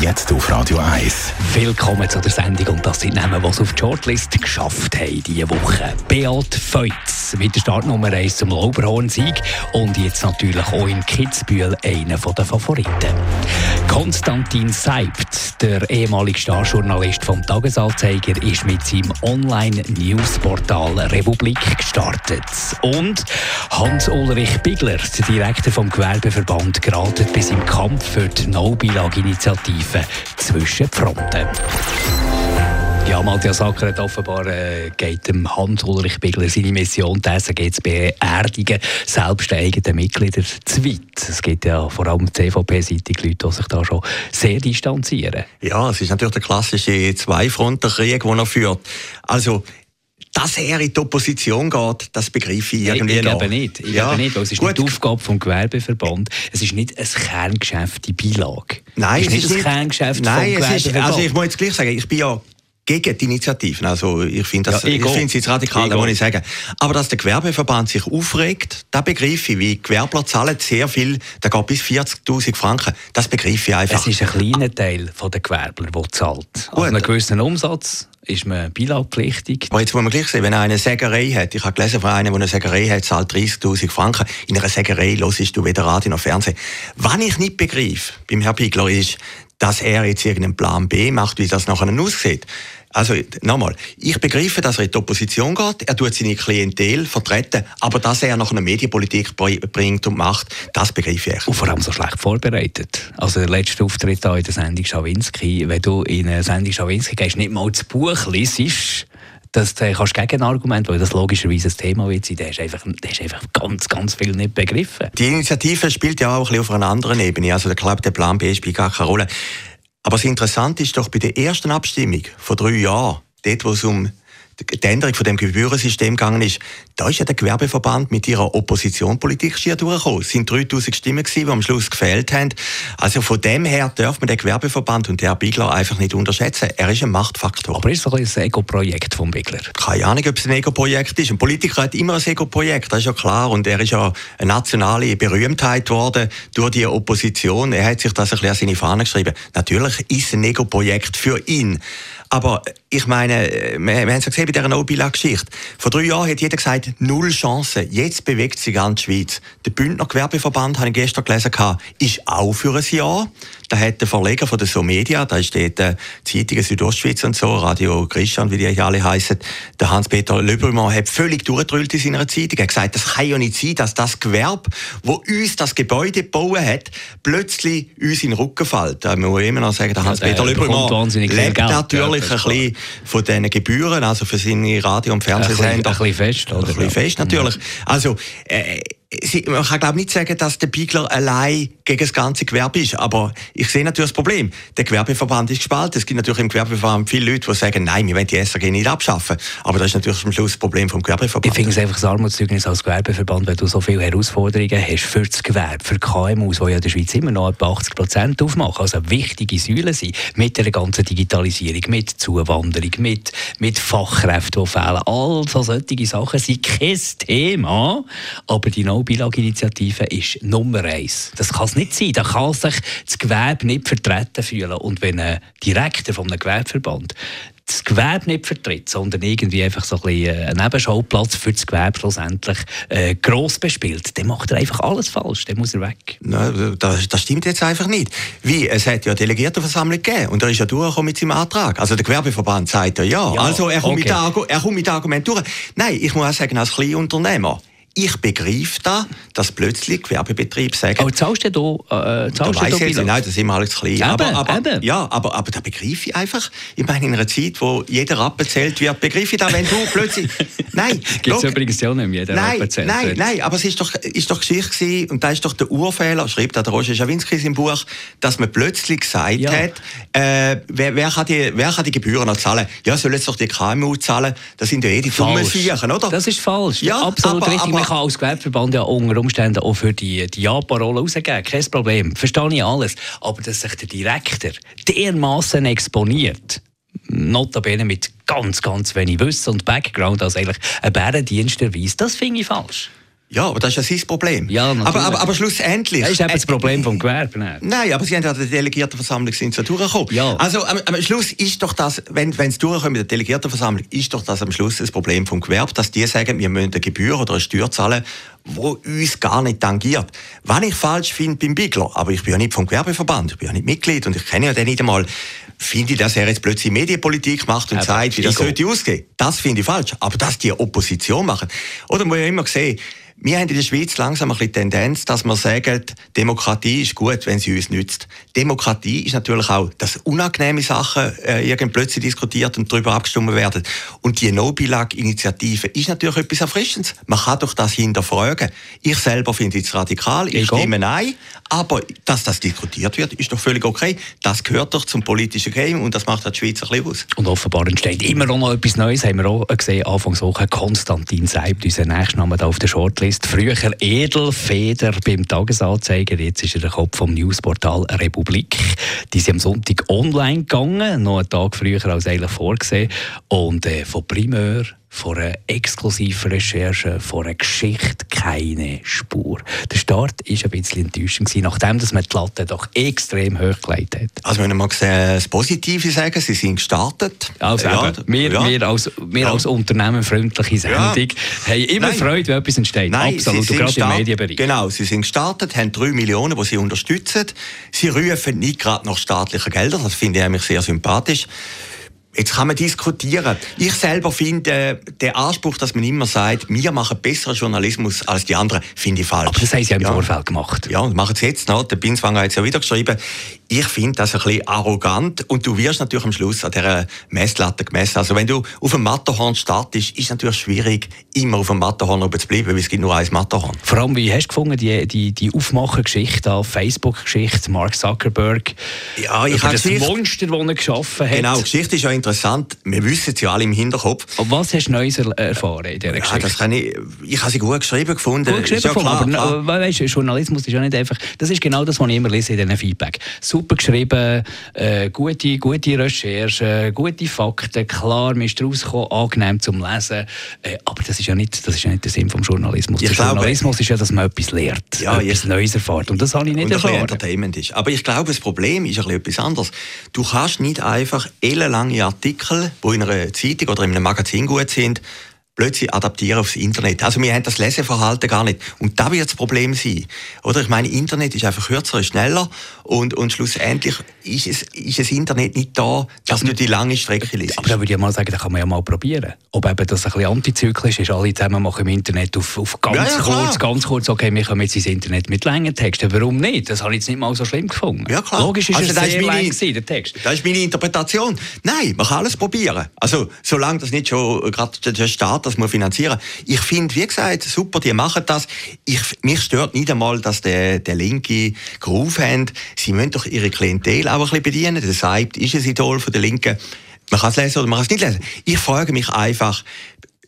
Jetzt auf Radio 1. Willkommen zu der Sendung und das sind Namen, die es auf die Shortlist geschafft haben diese Woche. Beat Feutz mit der Startnummer 1 zum Lauberhorn-Sieg und jetzt natürlich auch in Kitzbühel einer der Favoriten. Konstantin Seibt, der ehemalige Starjournalist vom Tagesanzeiger, ist mit seinem Online-Newsportal Republik gestartet. Und Hans-Ulrich Bigler, der Direktor vom Gewerbeverband, geratet bis im Kampf für die No-Bilag-Initiative zwischen die Fronten. Ja, Matthias Acker hat offenbar äh, geht dem Hans-Ulrich Bigler seine Mission, die SAG zu beerdigen, selbst den eigenen Mitglieder zu weit. Es gibt ja vor allem CVP-seitig Leute, die sich da schon sehr distanzieren. Ja, es ist natürlich der klassische Zwei-Fronten-Krieg, den er führt. Also, dass er in die Opposition geht, das begreife ich irgendwie ich, ich glaube nicht. Ich ja. glaube nicht, weil es ist Gut. nicht die Aufgabe des Gewerbeverband. Es ist nicht ein Kerngeschäft in Beilage. Nein, es ist nicht es ist ein Kerngeschäft Nein, es ist, also ich muss jetzt gleich sagen, ich bin ja gegen die Initiativen. Also ich finde das, ja, ich, ich finde es jetzt radikal, da muss ich sagen. Aber dass der Gewerbeverband sich aufregt, da begreife ich, wie Gewerbler zahlen sehr viel, da geht bis 40'000 Franken, das begreife ich einfach. Es ist ein kleiner Teil der Gewerbler, der zahlt. Gut. Also einen gewissen Umsatz ist man bilagpflichtig. Aber jetzt muss man gleich sehen, wenn einer eine Sägerei hat, ich habe gelesen von einem, der eine Sägerei hat, zahlt 30'000 Franken. In einer Sägerei hörst du weder Radio noch Fernsehen. Was ich nicht begreife beim Herrn Bigler ist, dass er jetzt irgendeinen Plan B macht, wie das nachher aussieht. Also, nochmal, ich begreife, dass er in die Opposition geht, er tut seine Klientel vertreten, aber dass er noch eine Medienpolitik bringt und macht, das begreife ich. Und vor allem so schlecht vorbereitet. Also der letzte Auftritt hier in der Sendung Schawinski, wenn du in eine Sendung Schawinski gehst, nicht mal das Buch liest, das äh, kannst du Gegenargument, weil das logischerweise ein Thema wird sein, der ist einfach, der ist einfach ganz, ganz viel nicht begriffen. Die Initiative spielt ja auch ein bisschen auf einer anderen Ebene. Also ich glaube, der Plan B spielt gar keine Rolle. Aber das Interessante ist doch bei der ersten Abstimmung vor drei Jahren, dort, wo es um die Änderung von dem Gebührensystem gegangen ist, da ist ja der Gewerbeverband mit ihrer Oppositionspolitik schier durchgekommen. Es sind 3000 Stimmen gewesen, die am Schluss gefehlt haben. Also von dem her darf man den Gewerbeverband und der Bigler einfach nicht unterschätzen. Er ist ein Machtfaktor. Aber ist es ein, ein Ego-Projekt vom Bigler? Keine Ahnung, ob es ein Ego-Projekt ist. Ein Politiker hat immer ein Ego-Projekt, das ist ja klar. Und er ist ja eine nationale Berühmtheit geworden durch die Opposition. Er hat sich das ein bisschen an seine Fahne geschrieben. Natürlich ist es ein Ego-Projekt für ihn. Aber ich meine, wir, wir haben es ja gesehen bei dieser No-Bilag-Geschichte. Vor drei Jahren hat jeder gesagt, null Chancen. Jetzt bewegt sich ganz Schweiz. Der Bündner Gewerbeverband, habe ich gestern gelesen, ist auch für ein Jahr. Da hat der Verleger von der So Media, da steht äh, Zeitung Südostschweiz und so, Radio Christian, wie die alle heißen, der Hans-Peter Löbermann hat völlig durchgedrüllt in seiner Zeitung. Er hat gesagt, das kann ja nicht sein, dass das Gewerbe, wo uns das Gebäude gebaut hat, plötzlich uns in den Rücken fällt. Da muss ich immer noch sagen, der Hans-Peter ja, Löbermann lebt natürlich ein bisschen von diesen Gebühren, also für seine Radio- und Fernsehsender. Ein bisschen fest, oder? Ein bisschen fest, natürlich. Also, äh, man kann glaube nicht sagen, dass der Bigler allein gegen das ganze Gewerbe ist, aber ich sehe natürlich das Problem. Der Gewerbeverband ist gespalten. Es gibt natürlich im Gewerbeverband viele Leute, die sagen, nein, wir wollen die SAG nicht abschaffen. Aber das ist natürlich am Schluss das Problem vom Gewerbeverband. Ich finde es einfach ein Armutszeugnis als Gewerbeverband, wenn du so viele Herausforderungen hast für das Gewerbe, für KMUs, die ja in der Schweiz immer noch etwa 80 Prozent aufmachen, also wichtige Säulen sind, mit der ganzen Digitalisierung, mit Zuwanderung, mit, mit Fachkräften, die fehlen. All so solche Sachen sind kein Thema, aber die No-Bilag-Initiative ist Nummer eins. Das kann es nicht sein. Da kann sich das Gewerbe nicht vertreten fühlen. Und wenn ein Direktor von einem Gewerbeverband das Gewerbe nicht vertritt, sondern irgendwie einfach so ein bisschen äh, einen Nebenschauplatz für das Gewerbe schlussendlich äh, gross bespielt, dann macht er einfach alles falsch, dann muss er weg. Nein, das, das, stimmt jetzt einfach nicht. Wie, es hat ja eine Delegiertenversammlung gegeben und er ist ja durchgekommen mit seinem Antrag. Also der Gewerbeverband sagt ja, ja. ja also er kommt, okay. mit, er kommt mit Argumenten durch. Nein, ich muss auch sagen, als Kleinunternehmer, ich begreife da, dass plötzlich Gewerbebetriebe sagen... Aber zahlst du da, äh, zahlst da du da jetzt, Nein, das ist immer alles klein. Eben, aber, aber, eben. Ja, aber, aber da begreife ich einfach. Ich meine, in einer Zeit, wo jeder abbezählt wird, begreife ich da, wenn du plötzlich... Nein. Gibt es übrigens ja nicht mehr, jeder nein, abbezählt Nein, wird. nein, aber es ist doch, ist doch Geschichte gewesen, und da ist doch der Urfehler, schreibt auch der Roger Schawinski in Buch, dass man plötzlich gesagt ja. hat, äh, wer, wer, kann die, wer kann die Gebühren noch zahlen? Ja, soll jetzt doch die KMU zahlen? Das sind ja eh die dummen oder? Das ist falsch. Ja, Absolut aber, richtig. Man kann als Gewerbeverband ja unter Umständen auch für die, die Ja-Parole rausgeben, kein Problem, verstehe ich alles. Aber dass sich der Direktor dermaßen exponiert, notabene mit ganz, ganz wenig Wissen und Background, als eigentlich ein Bärendienst erweist, das finde ich falsch. Ja, aber das ist ja sein Problem. Ja, aber, aber, aber schlussendlich... Das ist eben das Problem vom Gewerbe. Nein. nein, aber Sie haben ja die Delegiertenversammlung sind so durchgekommen. Ja. Also am, am Schluss ist doch das, wenn, wenn es durchkommt mit der Delegiertenversammlung, ist doch das am Schluss das Problem vom Gewerbe, dass die sagen, wir müssen eine Gebühr oder eine Steuer zahlen, wo uns gar nicht tangiert. Was ich falsch finde beim Bigler, aber ich bin ja nicht vom Gewerbeverband, ich bin ja nicht Mitglied und ich kenne ja den nicht einmal, finde ich, dass er jetzt plötzlich Medienpolitik macht und aber sagt, wie das sollte ausgehen. Das finde ich falsch. Aber dass die Opposition machen, oder man ja immer sehen, wir haben in der Schweiz langsam ein bisschen Tendenz, dass wir sagen, Demokratie ist gut, wenn sie uns nützt. Demokratie ist natürlich auch, dass unangenehme Sachen äh, irgend plötzlich diskutiert und darüber abgestimmt werden. Und die No-Bilag-Initiative ist natürlich etwas Erfrischendes. Man kann doch das hinterfragen. Ich selber finde es radikal, ich, ich stimme nein, aber dass das diskutiert wird, ist doch völlig okay. Das gehört doch zum politischen Game und das macht die Schweiz ein bisschen aus. Und offenbar entsteht immer noch etwas Neues, haben wir auch gesehen, Anfangs Woche, Konstantin Seibt, unser Nächstname auf der Shortlist früher Edelfeder beim Tagesanzeiger, jetzt ist er der Kopf vom Newsportal Republik. Die sind am Sonntag online gegangen, noch einen Tag früher als eigentlich vorgesehen. Und äh, von Primeur von einer exklusiven Recherche, von einer Geschichte keine Spur. Der Start war ein bisschen enttäuschend, nachdem dass man die Latte doch extrem hoch gelegt hat. Also wenn man das Positive sagen, Sie sind gestartet. Also ja, wir, ja. wir, als, wir ja. als unternehmenfreundliche Sendung haben immer Nein. Freude, wenn etwas entsteht. Nein, Absolut, gerade im Medienbereich. Genau, Sie sind gestartet, haben drei Millionen, die Sie unterstützen. Sie rufen nicht gerade nach staatlichen Geldern, das finde ich eigentlich sehr sympathisch. Jetzt kann man diskutieren. Ich selber finde, äh, der Anspruch, dass man immer sagt, wir machen besseren Journalismus als die anderen, finde ich falsch. Aber das haben Sie ja im ja. Vorfeld gemacht. Ja, und machen Sie jetzt noch. Der Binswanger hat es ja wieder geschrieben. Ich finde das ein bisschen arrogant und du wirst natürlich am Schluss an dieser Messlatte gemessen. Also wenn du auf dem Matterhorn startest, ist es natürlich schwierig, immer auf dem Matterhorn oben zu bleiben, weil es gibt nur ein Matterhorn. Vor allem, wie hast du gefunden, die, die, die Aufmachergeschichte, Facebook-Geschichte, Mark Zuckerberg, ja, ich habe das Monster, das er geschaffen hat. Genau, Geschichte ist ja interessant. Wir wissen es ja alle im Hinterkopf. Und was hast du Neues erfahren in dieser Geschichte? Ja, das kann ich, ich habe sie gut geschrieben gefunden. Gut geschrieben, ja klar, aber klar. Weißt, Journalismus ist ja nicht einfach, das ist genau das, was ich immer lese in diesen Feedback. Super geschrieben, äh, gute, gute Recherche, gute Fakten, klar, man ist rausgekommen, angenehm zum Lesen. Äh, aber das ist, ja nicht, das ist ja nicht der Sinn des Journalismus. Ich der glaube, Journalismus ist ja, dass man etwas lernt, ja, etwas ich, Neues erfährt. Und das habe ich nicht und erfahren. Entertainment ist. Aber ich glaube, das Problem ist ein bisschen etwas anderes. Du kannst nicht einfach ellenlange Artikel, die in einer Zeitung oder in einem Magazin gut sind, plötzlich adaptieren aufs Internet. Also wir haben das Leseverhalten gar nicht. Und da wird das Problem sein. Oder ich meine, Internet ist einfach kürzer, schneller und, und schlussendlich ist es, ist das Internet nicht da, dass ja, du die lange Strecke liest. Aber da würde ich mal sagen, da kann man ja mal probieren. Ob eben das ein bisschen antizyklisch ist, alle zusammen machen im Internet auf, auf ganz ja, ja, kurz, ganz kurz, okay, wir kommen jetzt ins Internet mit langen Texten. Warum nicht? Das habe ich jetzt nicht mal so schlimm gefunden. Ja, klar. Logisch ist also, es sehr meine, lang gewesen, der Text. Das ist meine Interpretation. Nein, man kann alles probieren. Also, solange das nicht schon gerade der Staat das muss finanzieren. Ich finde, wie gesagt, super, die machen das. Ich, mich stört nicht einmal, dass der, der Linke gerufen haben, sie müssen doch ihre Klientel auch ein bisschen bedienen. Der Seibt ist ein Idol von der Linken. Man kann es lesen oder man kann es nicht lesen. Ich frage mich einfach,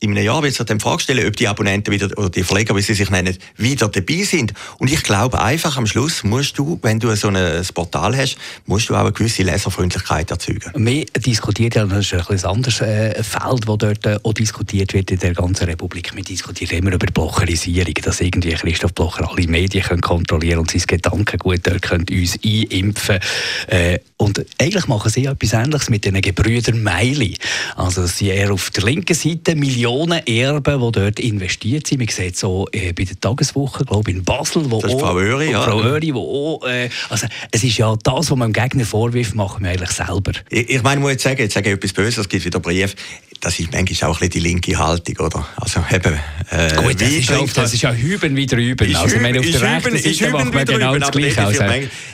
in einem Jahr wird sich dann die Frage stellen, ob die Abonnenten wieder, oder die Verleger, wie sie sich nennen, wieder dabei sind. Und ich glaube einfach, am Schluss musst du, wenn du so ein Portal hast, musst du auch eine gewisse Leserfreundlichkeit erzeugen. Wir diskutieren ja, das ist ein, ein anderes äh, Feld, das dort äh, auch diskutiert wird in der ganzen Republik. Wir diskutieren immer über Blocherisierung, dass irgendwie Christoph Blocher alle Medien kontrollieren und sein Gedankengut dort können uns einimpfen äh, Und eigentlich machen sie etwas Ähnliches mit den Gebrüdern Meili. Also sie eher auf der linken Seite Millionen Millionen Erben, die dort investiert sind. Man sieht so äh, bei der Tageswoche, glaube in Basel, wo das ist Frau Öri, ja. Frau Öri, wo auch, äh, also es ist ja das, was man dem Gegner vorwirft, machen wir eigentlich selber. Ich, ich meine, muss jetzt sagen, jetzt sage ich etwas Böses, es gibt wieder Brief, das ist manchmal auch ein die linke Haltung, oder? Also eben, äh, Gut, das ist, auch, das ist ja Hüben wie drüben. Also, ich meine, auf der rechten Seite macht man genau das Gleiche. Also.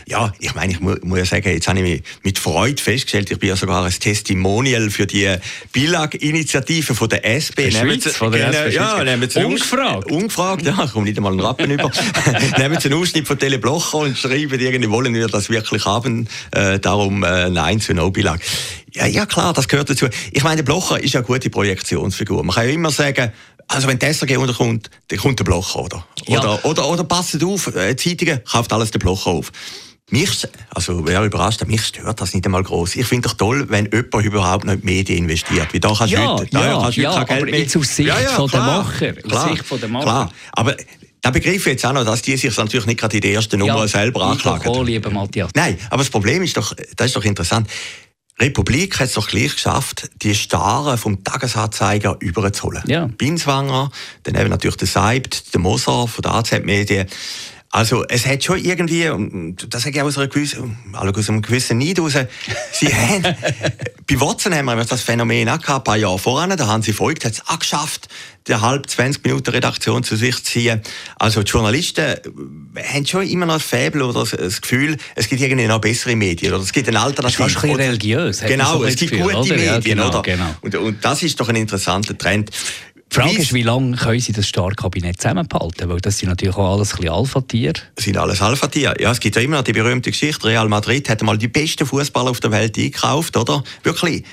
Ja, ich meine, ich muss, muss ja sagen, jetzt habe ich mich mit Freude festgestellt, ich bin ja sogar ein Testimonial für die Bilag-Initiative von der SP. Der Schweiz, von der SP. Ja, nehmen Sie ungefragt. Ungefragt, ja, ich komme nicht einmal einen Rappen über. nehmen Sie einen Ausschnitt von Tele Blocher und schreiben, irgendwie wollen wir das wirklich haben, äh, darum äh, Nein zu No-Bilag Ja, ja, klar, das gehört dazu. Ich meine, der Blocher ist ja eine gute Projektionsfigur. Man kann ja immer sagen, also wenn der SRG unterkommt, dann kommt der Blocher, oder? Ja. Oder, oder, oder passt auf, äh, Zeitungen kauft alles der Blocher auf. Mich, also wer überrascht, mich stört das nicht einmal groß. Ich finde doch toll, wenn jemand überhaupt noch in die Medien investiert. Wie da kannst ja, heute, ja, da kannst ja, heute kein Geld aber jetzt aus Sicht ja, ja, von der Macher. Klar, Sicht von der Macher. Klar, aber da begreife ich jetzt auch noch, dass die sich natürlich nicht gerade in der ersten Nummer ja, selber anklagen. Ja, lieber Matthias. Nein, aber das Problem ist doch, das ist doch interessant. Republik hat es doch gleich geschafft, die Starren vom Tagesanzeiger überzuholen. Ja. Binswanger, dann eben natürlich der Seibt, der Moser von der AZ-Medien. Also es hat schon irgendwie, das sage ich aus, einer gewissen, aus einem gewissen Neid raus, sie haben, bei Watson haben wir das Phänomen auch gehabt, ein paar Jahre voran, da haben sie folgt, hat es auch geschafft, die halb 20 Minuten Redaktion zu sich zu ziehen. Also die Journalisten haben schon immer noch das Faible oder das Gefühl, es gibt irgendwie noch bessere Medien oder es gibt eine Alternative. Das ist fast ein religiös. Genau, es gibt Gefühl, gute oder? Medien, ja, genau, oder? Genau. Und, und das ist doch ein interessanter Trend. Die Frage ist, wie lange können Sie das Starkabinett zusammenhalten? Weil das sind natürlich auch alles ein Alpha-Tiere. Das sind alles Alpha-Tiere. Ja, es gibt ja immer noch die berühmte Geschichte. Real Madrid hat mal die besten Fußballer auf der Welt eingekauft, oder? Wirklich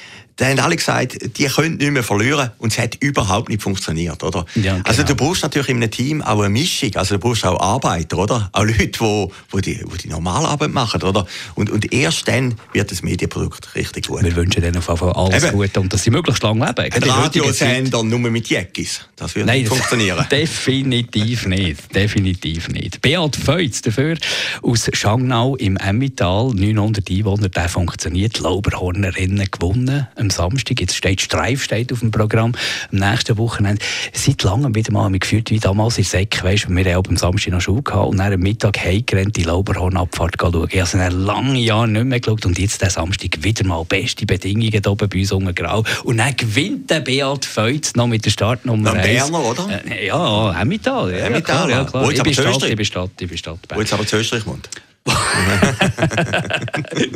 da haben alle gesagt, die können nicht mehr verlieren und es hat überhaupt nicht funktioniert, oder? Ja, genau. Also du brauchst natürlich in einem Team auch eine Mischung, also du brauchst auch Arbeiter, oder? Auch Leute, die, wo die, wo die normale Arbeit machen, oder? Und, und erst dann wird das Medienprodukt richtig gut. Wir wünschen denen auf jeden Fall alles Eben. Gute und dass sie möglichst lange leben. Ein Radiosender nur mit Jäckis, das wird Nein, nicht funktionieren. definitiv nicht, definitiv nicht. Beat Feutz dafür aus Schangnau im Emmental, 900 Einwohner, der funktioniert, Lauberhornerinnen gewonnen am Samstag. Jetzt steht Streif steht auf dem Programm. Am nächsten Wochenende. Seit langem wieder mal gefühlt wie damals in Säck. Weißt, wir haben am Samstag noch Schule gehabt und dann am Mittag heimgerannt die Lauberhornabfahrt schauen. Ich habe seit langen Jahren nicht mehr geschaut und jetzt der Samstag wieder mal beste Bedingungen hier oben bei uns unten grau. Und dann gewinnt der Beat Feutz noch mit der Startnummer 1. Berner, oder? Äh, ja, Emmental. Ja, ja, klar, ja, klar. Ich bin Stadt, ich bin Stadt, ich bin Stadt. Wo jetzt aber zu Österreich wohnt.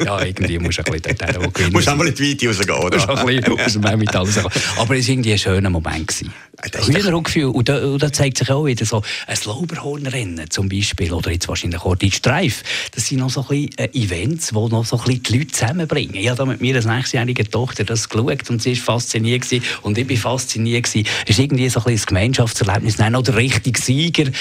Ja, irgendwie musst du ein bisschen dort hin, gewinnen. Musst auch mal in die Weite rausgehen, oder? Musst ein bisschen aus dem Emmental rausgehen. Aber es war irgendwie ein schöner Moment. Gewesen. Hühnergefühl. Und und da zeigt sich auch wieder so ein Lauberhornrennen zum Beispiel, oder jetzt wahrscheinlich auch die Streif. Das sind noch so ein bisschen äh, Events, die noch so ein bisschen die Leute zusammenbringen. Ich habe da mit mir als nächstjährige Tochter das geschaut und sie war fasziniert gewesen, und ich war fasziniert gewesen. Es ist irgendwie so ein, bisschen ein Gemeinschaftserlebnis. Nein, noch der richtige Sieger.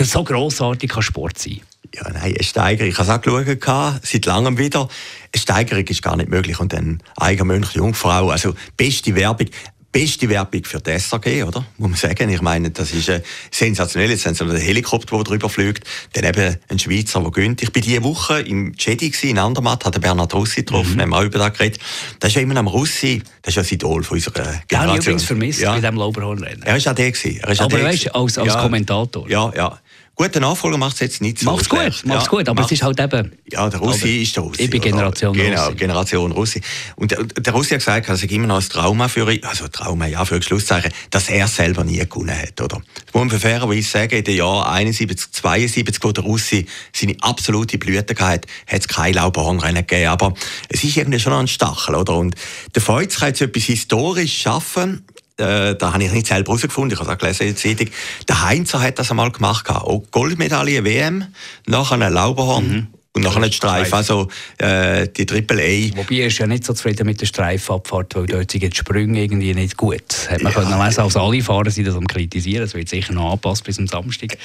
So grossartig kann Sport sein. Ja, nein, eine Steigerung. Ich habe es auch geschaut, seit langem wieder. Eine Steigerung ist gar nicht möglich. Und dann Eigenmönch, Jungfrau, also beste Werbung. Beste Werbung für die SAG, oder? Muss man sagen. Ich meine, das ist äh, sensationell. Jetzt haben sie einen Helikopter, der drüber fliegt. Dann eben ein Schweizer, der gönnt. Ich bin diese Woche im Jedi in Andermatt, hat Bernhard Russi getroffen, mhm. haben auch über das geredet. Das ist ja immer am Russi, das ist ja das Idol von unserer Generation. Den habe ich übrigens vermisst ja. mit dem Lauberhornrennen. Er war auch der. Gewesen. Er ist Aber weißt du, als, als ja. Kommentator. Ja, ja. Gute Nachfolger macht es jetzt nicht so Macht's schlecht. gut, macht's ja, gut, aber macht, es ist halt eben... Ja, der Russi ist der Russi. Ich bin Generation oder? Genau, Generation Russi. Und der, der Russi hat gesagt, er sei immer noch ein Trauma für ihn, also Trauma, ja, für Schlusszeichen, dass er selber nie gewonnen hat, oder? Das muss man fairerweise sagen, in den Jahren 71, 72, wo der Russi seine absolute Blüte hatte, hat es keine Lauberhornrennen gegeben, aber es ist irgendwie schon ein Stachel, oder? Und der Feuz kann jetzt etwas historisch schaffen, äh, da habe ich nicht selber herausgefunden, ich habe es auch gelesen in der Zeitung. Der Heinzer hat das einmal gemacht. Auch Goldmedaille WM, nachher ein Lauberhorn. Mhm. Und nachher nicht Streif, also äh, die Triple A. Wobei er ist ja nicht so zufrieden mit der Streifabfahrt, weil dort sind die Sprünge irgendwie nicht gut. Hat man ja, können lesen, als alle Fahrer sind das am kritisieren. Es wird sicher noch angepasst bis am Samstag.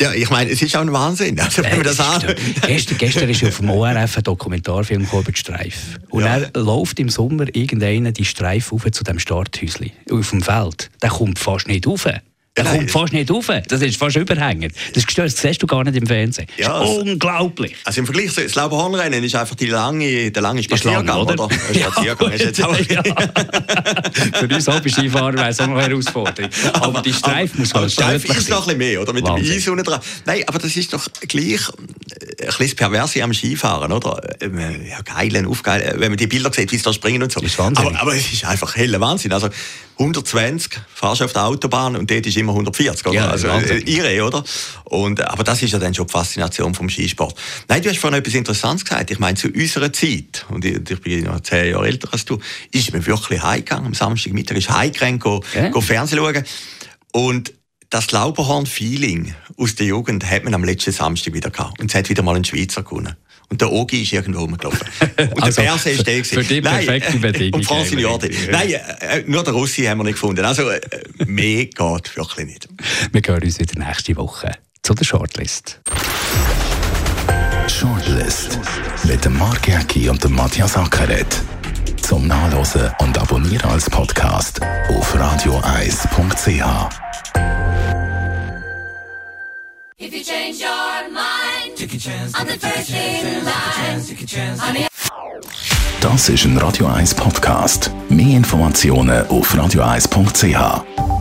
Ja, ich meine, es ist auch ein Wahnsinn, also, wenn äh, man das an... gestern, gestern ist auf dem ORF ein Dokumentarfilm über die Streif. Und ja. er läuft im Sommer irgendeiner die Streif auf zu dem Starthäuschen auf dem Feld. Der kommt fast nicht rauf. Der kommt fast nicht rauf. Das ist fast überhängend. Das, das siehst du gar nicht im Fernsehen. Ja, also, unglaublich. Also im Vergleich zu das Lauberhornrennen ist einfach die lange, der lange Spaziergang, lang, oder? oder? Ja, Spaziergang ist jetzt auch. ja. Für uns Hobby-Skifahrer wäre es auch noch eine Herausforderung. Aber, aber die Streif muss man Streif ist noch ein bisschen mehr, oder? Mit Wahnsinn. dem Eis unten dran. Nein, aber das ist doch gleich ein bisschen perverse am Skifahren, oder? Äh, ja, geil, aufgeil, wenn man die Bilder sieht, wie sie da springen und so. Ist Wahnsinn. Aber, aber es ist einfach heller Wahnsinn. Also 120 fahrst du auf der Autobahn und dort ist immer 140, oder? Ja, also äh, irre, oder? Und, äh, aber das ist ja dann schon die Faszination vom Skisport. Nein, du hast vorhin etwas Interessantes gesagt. Ich meine, zu unserer Zeit, und ich, ich bin noch zehn Jahre älter als du, ist man wirklich heimgegangen. Am Samstagmittag ist heimgegangen, go, ja. go Fernsehen schauen. Und das Lauberhorn-Feeling aus der Jugend hat man am letzten Samstag wieder gehabt. Und es hat wieder mal ein Schweizer gewonnen. und der Ogi ist irgendwo rumgelaufen. Und Also, der Perse ist der für die Nein, perfekte Bedingung Und eigentlich. Jordi. Nein, äh, nur der Russi haben wir nicht gefunden. Also, äh, mehr geht wirklich nicht. Wir hören uns wieder nächste Woche zu der Shortlist. Shortlist mit dem Mark Jäcki und dem Matthias Ackeret. Zum Nachlesen und Abonnieren als Podcast auf radioeis.ch. If you change your mind on the first in line, honey, Das ist ein Radio 1 Podcast. Mehr Informationen auf radioeis.ch.